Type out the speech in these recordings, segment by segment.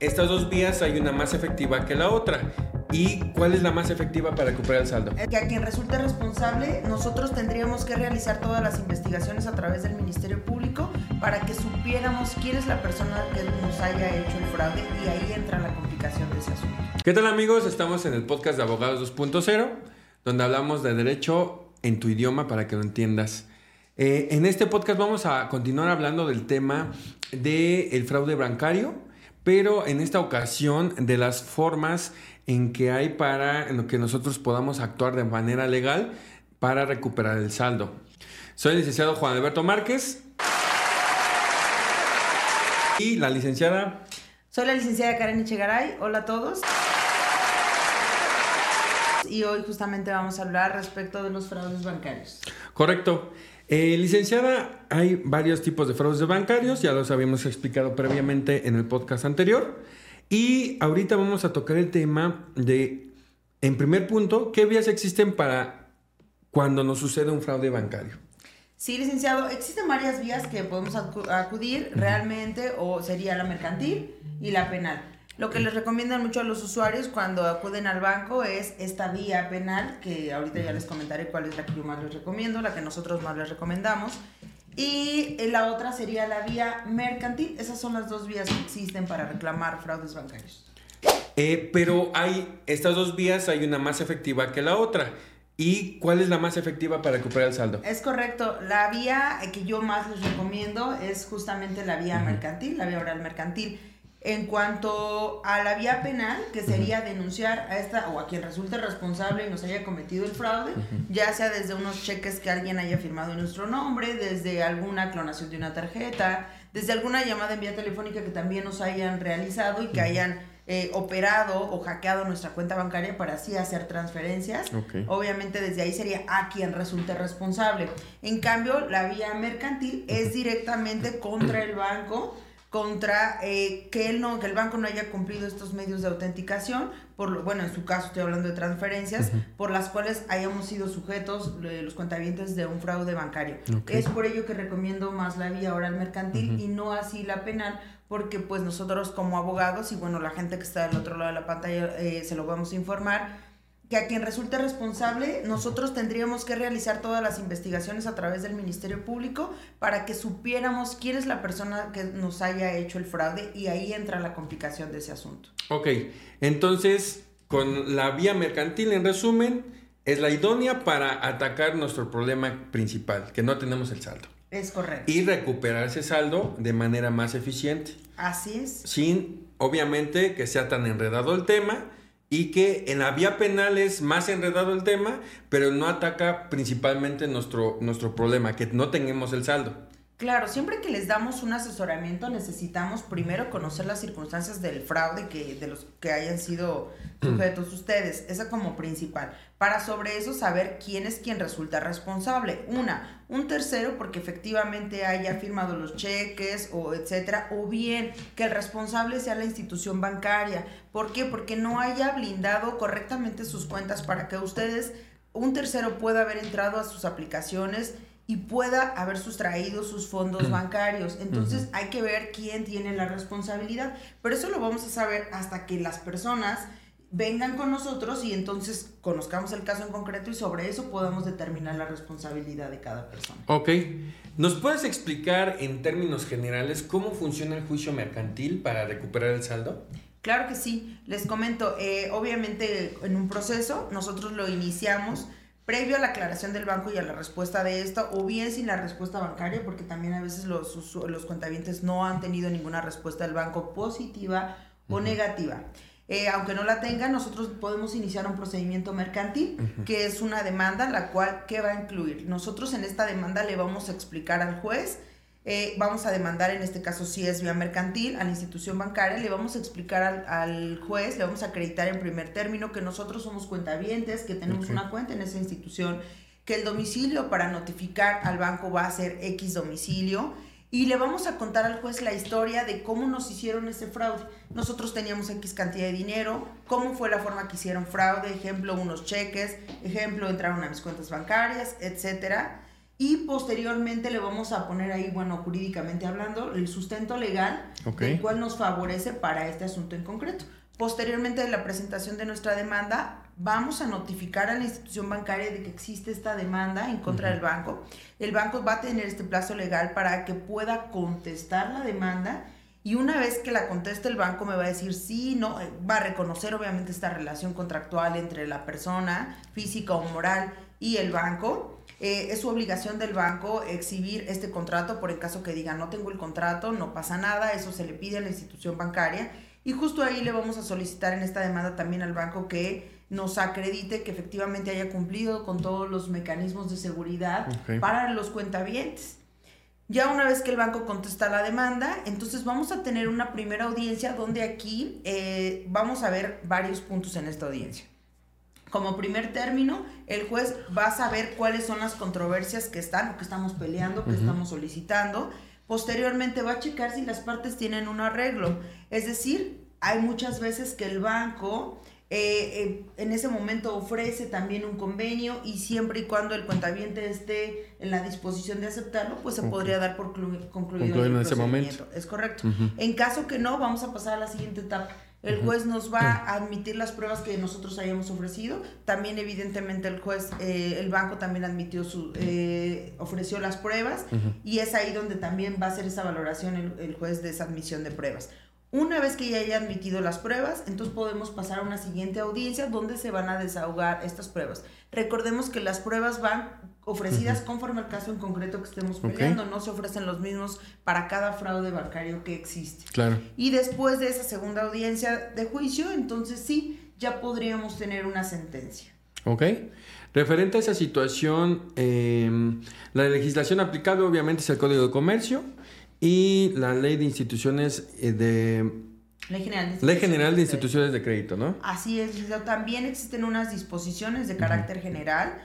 Estas dos vías hay una más efectiva que la otra. ¿Y cuál es la más efectiva para recuperar el saldo? Que a quien resulte responsable, nosotros tendríamos que realizar todas las investigaciones a través del Ministerio Público para que supiéramos quién es la persona que nos haya hecho el fraude y ahí entra la complicación de ese asunto. ¿Qué tal amigos? Estamos en el podcast de Abogados 2.0, donde hablamos de derecho en tu idioma para que lo entiendas. Eh, en este podcast vamos a continuar hablando del tema del fraude bancario pero en esta ocasión de las formas en que hay para en lo que nosotros podamos actuar de manera legal para recuperar el saldo. Soy el licenciado Juan Alberto Márquez y la licenciada. Soy la licenciada Karen Echegaray. Hola a todos. Y hoy justamente vamos a hablar respecto de los fraudes bancarios. Correcto. Eh, licenciada, hay varios tipos de fraudes bancarios, ya los habíamos explicado previamente en el podcast anterior. Y ahorita vamos a tocar el tema de, en primer punto, ¿qué vías existen para cuando nos sucede un fraude bancario? Sí, licenciado, existen varias vías que podemos acudir realmente, o sería la mercantil y la penal. Lo que les recomiendan mucho a los usuarios cuando acuden al banco es esta vía penal, que ahorita ya les comentaré cuál es la que yo más les recomiendo, la que nosotros más les recomendamos. Y la otra sería la vía mercantil. Esas son las dos vías que existen para reclamar fraudes bancarios. Eh, pero hay estas dos vías, hay una más efectiva que la otra. ¿Y cuál es la más efectiva para recuperar el saldo? Es correcto. La vía que yo más les recomiendo es justamente la vía mercantil, la vía oral mercantil. En cuanto a la vía penal, que sería denunciar a esta o a quien resulte responsable y nos haya cometido el fraude, ya sea desde unos cheques que alguien haya firmado en nuestro nombre, desde alguna clonación de una tarjeta, desde alguna llamada en vía telefónica que también nos hayan realizado y que hayan eh, operado o hackeado nuestra cuenta bancaria para así hacer transferencias. Obviamente desde ahí sería a quien resulte responsable. En cambio, la vía mercantil es directamente contra el banco contra eh, que él no que el banco no haya cumplido estos medios de autenticación por lo, bueno en su caso estoy hablando de transferencias por las cuales hayamos sido sujetos eh, los cuentavientes de un fraude bancario. Es por ello que recomiendo más la vía oral mercantil y no así la penal porque pues nosotros como abogados y bueno la gente que está del otro lado de la pantalla eh, se lo vamos a informar que a quien resulte responsable, nosotros tendríamos que realizar todas las investigaciones a través del Ministerio Público para que supiéramos quién es la persona que nos haya hecho el fraude y ahí entra la complicación de ese asunto. Ok, entonces, con la vía mercantil, en resumen, es la idónea para atacar nuestro problema principal, que no tenemos el saldo. Es correcto. Y recuperar ese saldo de manera más eficiente. Así es. Sin, obviamente, que sea tan enredado el tema y que en la vía penal es más enredado el tema, pero no ataca principalmente nuestro, nuestro problema, que no tengamos el saldo. Claro, siempre que les damos un asesoramiento necesitamos primero conocer las circunstancias del fraude que de los que hayan sido sujetos ustedes, esa como principal, para sobre eso saber quién es quien resulta responsable. Una, un tercero porque efectivamente haya firmado los cheques o etcétera, o bien que el responsable sea la institución bancaria. ¿Por qué? Porque no haya blindado correctamente sus cuentas para que ustedes un tercero pueda haber entrado a sus aplicaciones y pueda haber sustraído sus fondos bancarios. Entonces hay que ver quién tiene la responsabilidad. Pero eso lo vamos a saber hasta que las personas vengan con nosotros y entonces conozcamos el caso en concreto y sobre eso podamos determinar la responsabilidad de cada persona. Ok. ¿Nos puedes explicar en términos generales cómo funciona el juicio mercantil para recuperar el saldo? Claro que sí. Les comento, eh, obviamente en un proceso nosotros lo iniciamos previo a la aclaración del banco y a la respuesta de esto, o bien sin la respuesta bancaria, porque también a veces los, los cuentavientes no han tenido ninguna respuesta del banco positiva o negativa. Eh, aunque no la tengan, nosotros podemos iniciar un procedimiento mercantil, que es una demanda, la cual, ¿qué va a incluir? Nosotros en esta demanda le vamos a explicar al juez eh, vamos a demandar, en este caso si es vía mercantil, a la institución bancaria, le vamos a explicar al, juez, le vamos a acreditar en primer término que nosotros somos cuentavientes, que tenemos una cuenta en esa institución, que el domicilio para notificar al banco va a ser X domicilio. Y le vamos a contar al juez la historia de cómo nos hicieron ese fraude. Nosotros teníamos X cantidad de dinero, cómo fue la forma que hicieron fraude, ejemplo, unos cheques, ejemplo, entraron a mis cuentas bancarias, etcétera y posteriormente le vamos a poner ahí, bueno, jurídicamente hablando, el sustento legal, el cual nos favorece para este asunto en concreto. Posteriormente de la presentación de nuestra demanda, vamos a notificar a la institución bancaria de que existe esta demanda en contra del banco. El banco va a tener este plazo legal para que pueda contestar la demanda y una vez que la conteste el banco me va a decir sí, no, eh, va a reconocer obviamente esta relación contractual entre la persona física o moral y el banco eh, es su obligación del banco exhibir este contrato por el caso que diga no tengo el contrato, no pasa nada, eso se le pide a la institución bancaria y justo ahí le vamos a solicitar en esta demanda también al banco que nos acredite que efectivamente haya cumplido con todos los mecanismos de seguridad para los cuentavientes. Ya una vez que el banco contesta la demanda, entonces vamos a tener una primera audiencia donde aquí eh, vamos a ver varios puntos en esta audiencia. Como primer término, el juez va a saber cuáles son las controversias que están o que estamos peleando, que estamos solicitando. Posteriormente va a checar si las partes tienen un arreglo. Es decir, hay muchas veces que el banco eh, eh, en ese momento ofrece también un convenio y siempre y cuando el cuentaviente esté en la disposición de aceptarlo, pues se podría dar por concluido, el en ese momento. Es correcto. En caso que no, vamos a pasar a la siguiente etapa el juez nos va a admitir las pruebas que nosotros hayamos ofrecido. También, evidentemente, el juez, eh, el banco también admitió su, eh, ofreció las pruebas y es ahí donde también va a hacer esa valoración el, el, juez de esa admisión de pruebas. Una vez que ya haya admitido las pruebas, entonces podemos pasar a una siguiente audiencia donde se van a desahogar estas pruebas. Recordemos que las pruebas van ofrecidas conforme al caso en concreto que estemos peleando, no se ofrecen los mismos para cada fraude bancario que existe. Claro. Y después de esa segunda audiencia de juicio, entonces sí, ya podríamos tener una sentencia. Ok. Referente a esa situación, em, la legislación aplicable obviamente es el Código de Comercio y la ley de instituciones eh, de... Ley General de Instituciones, ley general de, instituciones de crédito, ¿no? Así es, también existen unas disposiciones de carácter general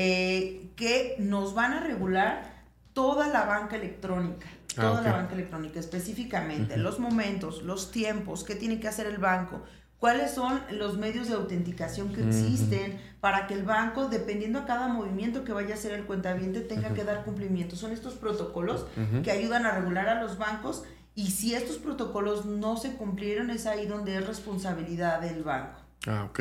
eh, que nos van a regular toda la banca electrónica, ah, toda la banca electrónica, específicamente los momentos, los tiempos, qué tiene que hacer el banco, cuáles son los medios de autenticación que existen para que el banco, dependiendo a cada movimiento que vaya a hacer el cuentaviente, tenga que dar cumplimiento. Son estos protocolos que ayudan a regular a los bancos y si estos protocolos no se cumplieron es ahí donde es responsabilidad del banco. Ah, ok.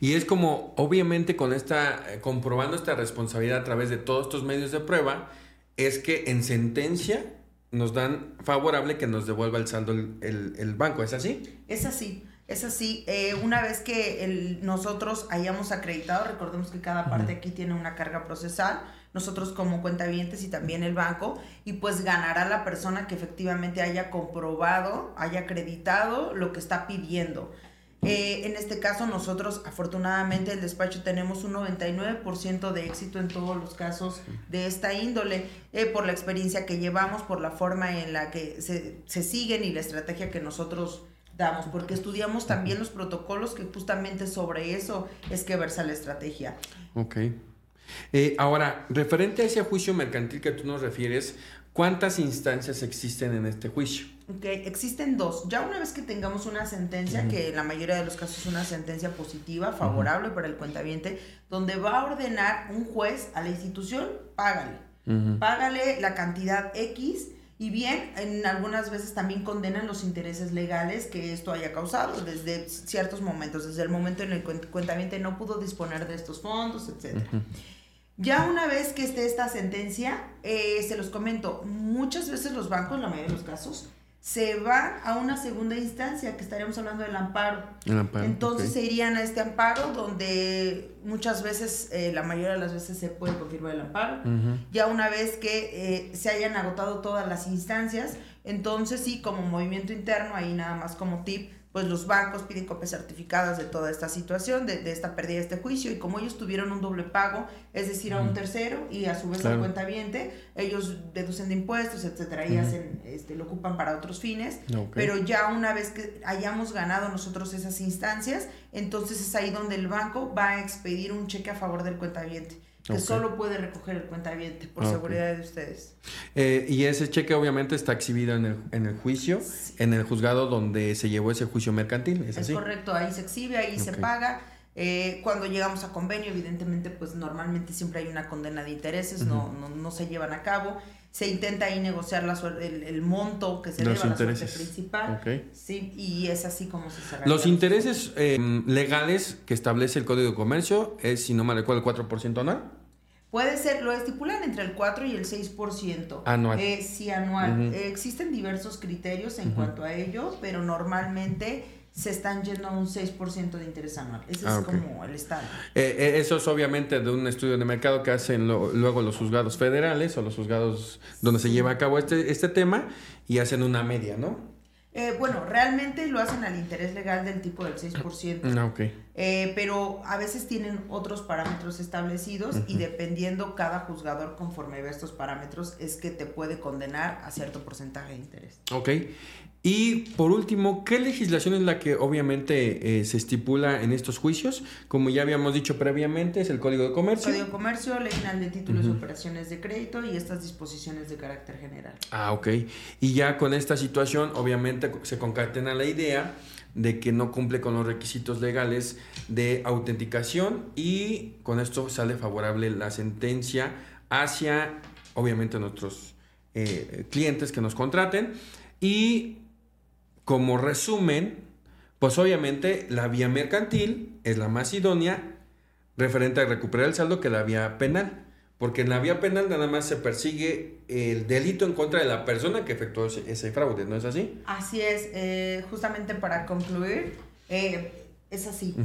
Y es como, obviamente, con esta, eh, comprobando esta responsabilidad a través de todos estos medios de prueba, es que en sentencia nos dan favorable que nos devuelva el saldo el, el banco, ¿es así? Es así. Es así, eh, una vez que el, nosotros hayamos acreditado, recordemos que cada parte aquí tiene una carga procesal, nosotros como cuentavientes y también el banco, y pues ganará la persona que efectivamente haya comprobado, haya acreditado lo que está pidiendo. Eh, en este caso nosotros afortunadamente el despacho tenemos un 99% de éxito en todos los casos de esta índole, eh, por la experiencia que llevamos, por la forma en la que se, se siguen y la estrategia que nosotros damos, porque estudiamos también los protocolos que justamente sobre eso es que versa la estrategia. Ok. Eh, ahora, referente a ese juicio mercantil que tú nos refieres, ¿cuántas instancias existen en este juicio? Ok, existen dos. Ya una vez que tengamos una sentencia, que en la mayoría de los casos es una sentencia positiva, favorable para el cuentaviente, donde va a ordenar un juez a la institución, págale. Págale la cantidad X y bien, en algunas veces también condenan los intereses legales que esto haya causado desde ciertos momentos, desde el momento en el que el no pudo disponer de estos fondos, etc. Ya una vez que esté esta sentencia, eh, se los comento, muchas veces los bancos, la mayoría de los casos, se va a una segunda instancia, que estaríamos hablando del amparo. Entonces se irían a este amparo donde muchas veces, eh, la mayoría de las veces se puede confirmar el amparo. Ya una vez que eh, se hayan agotado todas las instancias, entonces sí, como movimiento interno, ahí nada más como tip, pues los bancos piden copias certificadas de toda esta situación, de, de, esta pérdida de este juicio, y como ellos tuvieron un doble pago, es decir, a un tercero y a su vez a cuenta viente, ellos deducen de impuestos, etcétera, y hacen, este, lo ocupan para otros fines, pero ya una vez que hayamos ganado nosotros esas instancias, entonces es ahí donde el banco va a expedir un cheque a favor del cuenta viente que solo puede recoger el cuentaviente por seguridad de ustedes. Eh, y ese cheque obviamente está exhibido en el, en el juicio, en el juzgado donde se llevó ese juicio mercantil, ¿es, es correcto, ahí se exhibe, ahí se paga. Eh, cuando llegamos a convenio, evidentemente, pues normalmente siempre hay una condena de intereses, no, no, no, se llevan a cabo. Se intenta ahí negociar la el, el, monto que se deba a la suerte principal. Sí, y es así como se cerra. Los intereses eh, legales que establece el Código de Comercio es, si no me recuerdo, el 4% anual. Puede ser, lo estipulan entre el 4 y el 6%. Anual. Eh, sí, anual. existen diversos criterios en cuanto a ello, pero normalmente se están yendo a un 6% de interés anual. Ese es ah, como el estado. Eh, eh, eso es obviamente de un estudio de mercado que hacen luego los juzgados federales o los juzgados donde se lleva a cabo este, este tema y hacen una media, ¿no? Eh, bueno, realmente lo hacen al interés legal del tipo del 6%. Ah, okay. Pero a veces tienen otros parámetros establecidos y dependiendo cada juzgador conforme ve estos parámetros es que te puede condenar a cierto porcentaje de interés. Ok. Y por último, ¿qué legislación es la que obviamente eh, se estipula en estos juicios? Como ya habíamos dicho previamente, es el Código de Comercio. Código de Comercio, Ley General de Títulos y Operaciones de Crédito y estas disposiciones de carácter general. Ah, ok. Y ya con esta situación, obviamente se concatena la idea de que no cumple con los requisitos legales de autenticación y con esto sale favorable la sentencia hacia, obviamente, nuestros eh, clientes que nos contraten. Y como resumen, pues obviamente la vía mercantil es la más idónea referente a recuperar el saldo que la vía penal. Porque en la vía penal nada más se persigue el delito en contra de la persona que efectuó ese, fraude, ¿no es así? Así es, eh, justamente para concluir, eh, es así.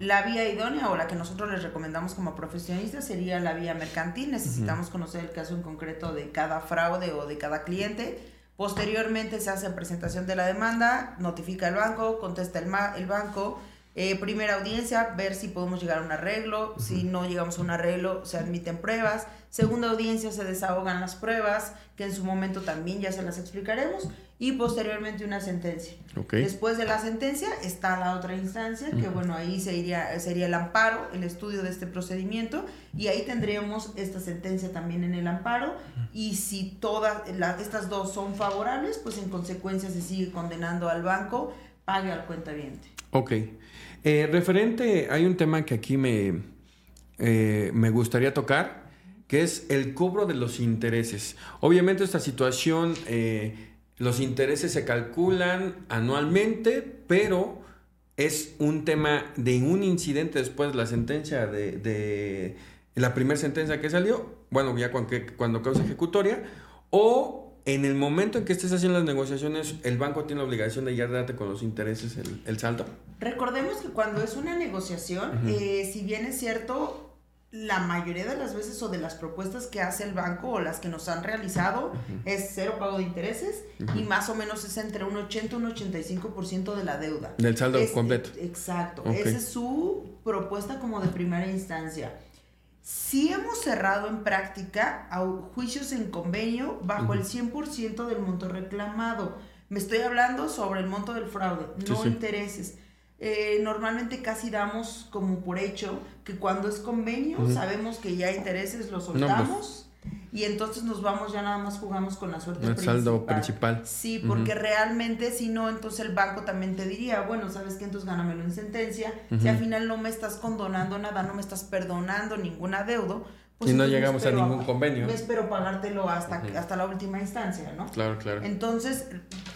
La vía idónea o la que nosotros les recomendamos como profesionistas sería la vía mercantil. Necesitamos conocer el caso en concreto de cada fraude o de cada cliente Posteriormente se hace presentación de la demanda, notifica el banco, contesta el, el banco. Eh, primera audiencia, ver si podemos llegar a un arreglo. Si no llegamos a un arreglo, se admiten pruebas. Segunda audiencia, se desahogan las pruebas, que en su momento también ya se las explicaremos y posteriormente una sentencia. Después de la sentencia está la otra instancia, que bueno, ahí sería, sería el amparo, el estudio de este procedimiento, y ahí tendríamos esta sentencia también en el amparo, y si todas estas dos son favorables, pues en consecuencia se sigue condenando al banco, pague al cuentaviente. Ok. Eh, referente, hay un tema que aquí me, eh, me gustaría tocar, que es el cobro de los intereses. Obviamente esta situación... Eh, los intereses se calculan anualmente, pero es un tema de un incidente después de la sentencia de, la primera sentencia que salió, bueno, ya cuando, cuando causa ejecutoria, o en el momento en que estés haciendo las negociaciones, el banco tiene la obligación de ya darte con los intereses el, el saldo. Recordemos que cuando es una negociación, eh, si bien es cierto, la mayoría de las veces o de las propuestas que hace el banco o las que nos han realizado es cero pago de intereses y más o menos es entre un 80 y un 85% de la deuda. Del saldo completo. Exacto. Esa es su propuesta como de primera instancia. Sí hemos cerrado en práctica a juicios en convenio bajo el 100% del monto reclamado. Me estoy hablando sobre el monto del fraude, no intereses. Eh, normalmente casi damos como por hecho que cuando es convenio sabemos que ya intereses los pues. soltamos. y entonces nos vamos, ya nada más jugamos con la suerte el saldo principal. Sí, porque realmente si no, entonces el banco también te diría, bueno, ¿sabes qué? Entonces gánamelo en sentencia. Si al final no me estás condonando nada, no me estás perdonando ningún adeudo, pues y no llegamos a ningún convenio. Espero pagártelo hasta, hasta la última instancia, ¿no? Claro, claro. Entonces,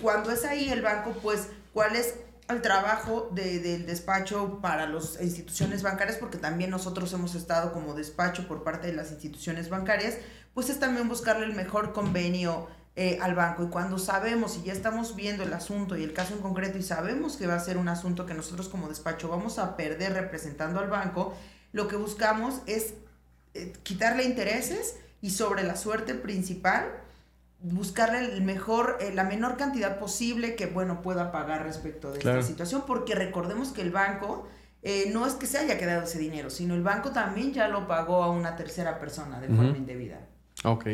cuando es ahí el banco, pues, ¿cuál es al trabajo del despacho para las instituciones bancarias, porque también nosotros hemos estado como despacho por parte de las instituciones bancarias, pues es también buscarle el mejor convenio eh, al banco. Y cuando sabemos y ya estamos viendo el asunto y el caso en concreto y sabemos que va a ser un asunto que nosotros como despacho vamos a perder representando al banco, lo que buscamos es eh, quitarle intereses y sobre la suerte principal buscarle el mejor, eh, la menor cantidad posible que, bueno, pueda pagar respecto de esta situación, porque recordemos que el banco eh, no es que se haya quedado ese dinero, sino el banco también ya lo pagó a una tercera persona de forma indebida. Ok.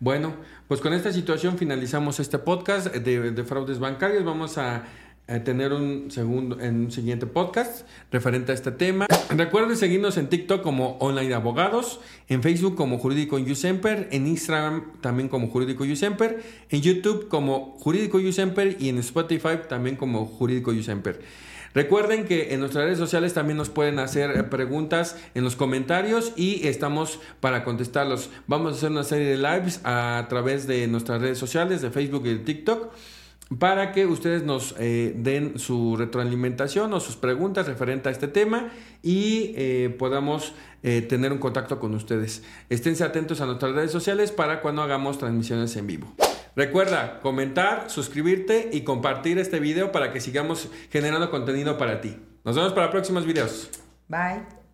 Bueno, pues con esta situación finalizamos este podcast de, de fraudes bancarios. Vamos a tener un segundo en un siguiente podcast referente a este tema. Recuerden seguirnos en TikTok como Online Abogados, en Facebook como Jurídico Yusemper, en Instagram también como Jurídico Yusemper, en YouTube como Jurídico Yusemper y en Spotify también como Jurídico Yusemper. Recuerden que en nuestras redes sociales también nos pueden hacer eh, preguntas en los comentarios y estamos para contestarlos. Vamos a hacer una serie de lives a través de nuestras redes sociales, de Facebook y de TikTok para que ustedes nos eh, den su retroalimentación o sus preguntas referente a este tema y eh, podamos eh, tener un contacto con ustedes. Esténse atentos a nuestras redes sociales para cuando hagamos transmisiones en vivo. Recuerda comentar, suscribirte y compartir este video para que sigamos generando contenido para ti. Nos vemos para próximos videos. Bye.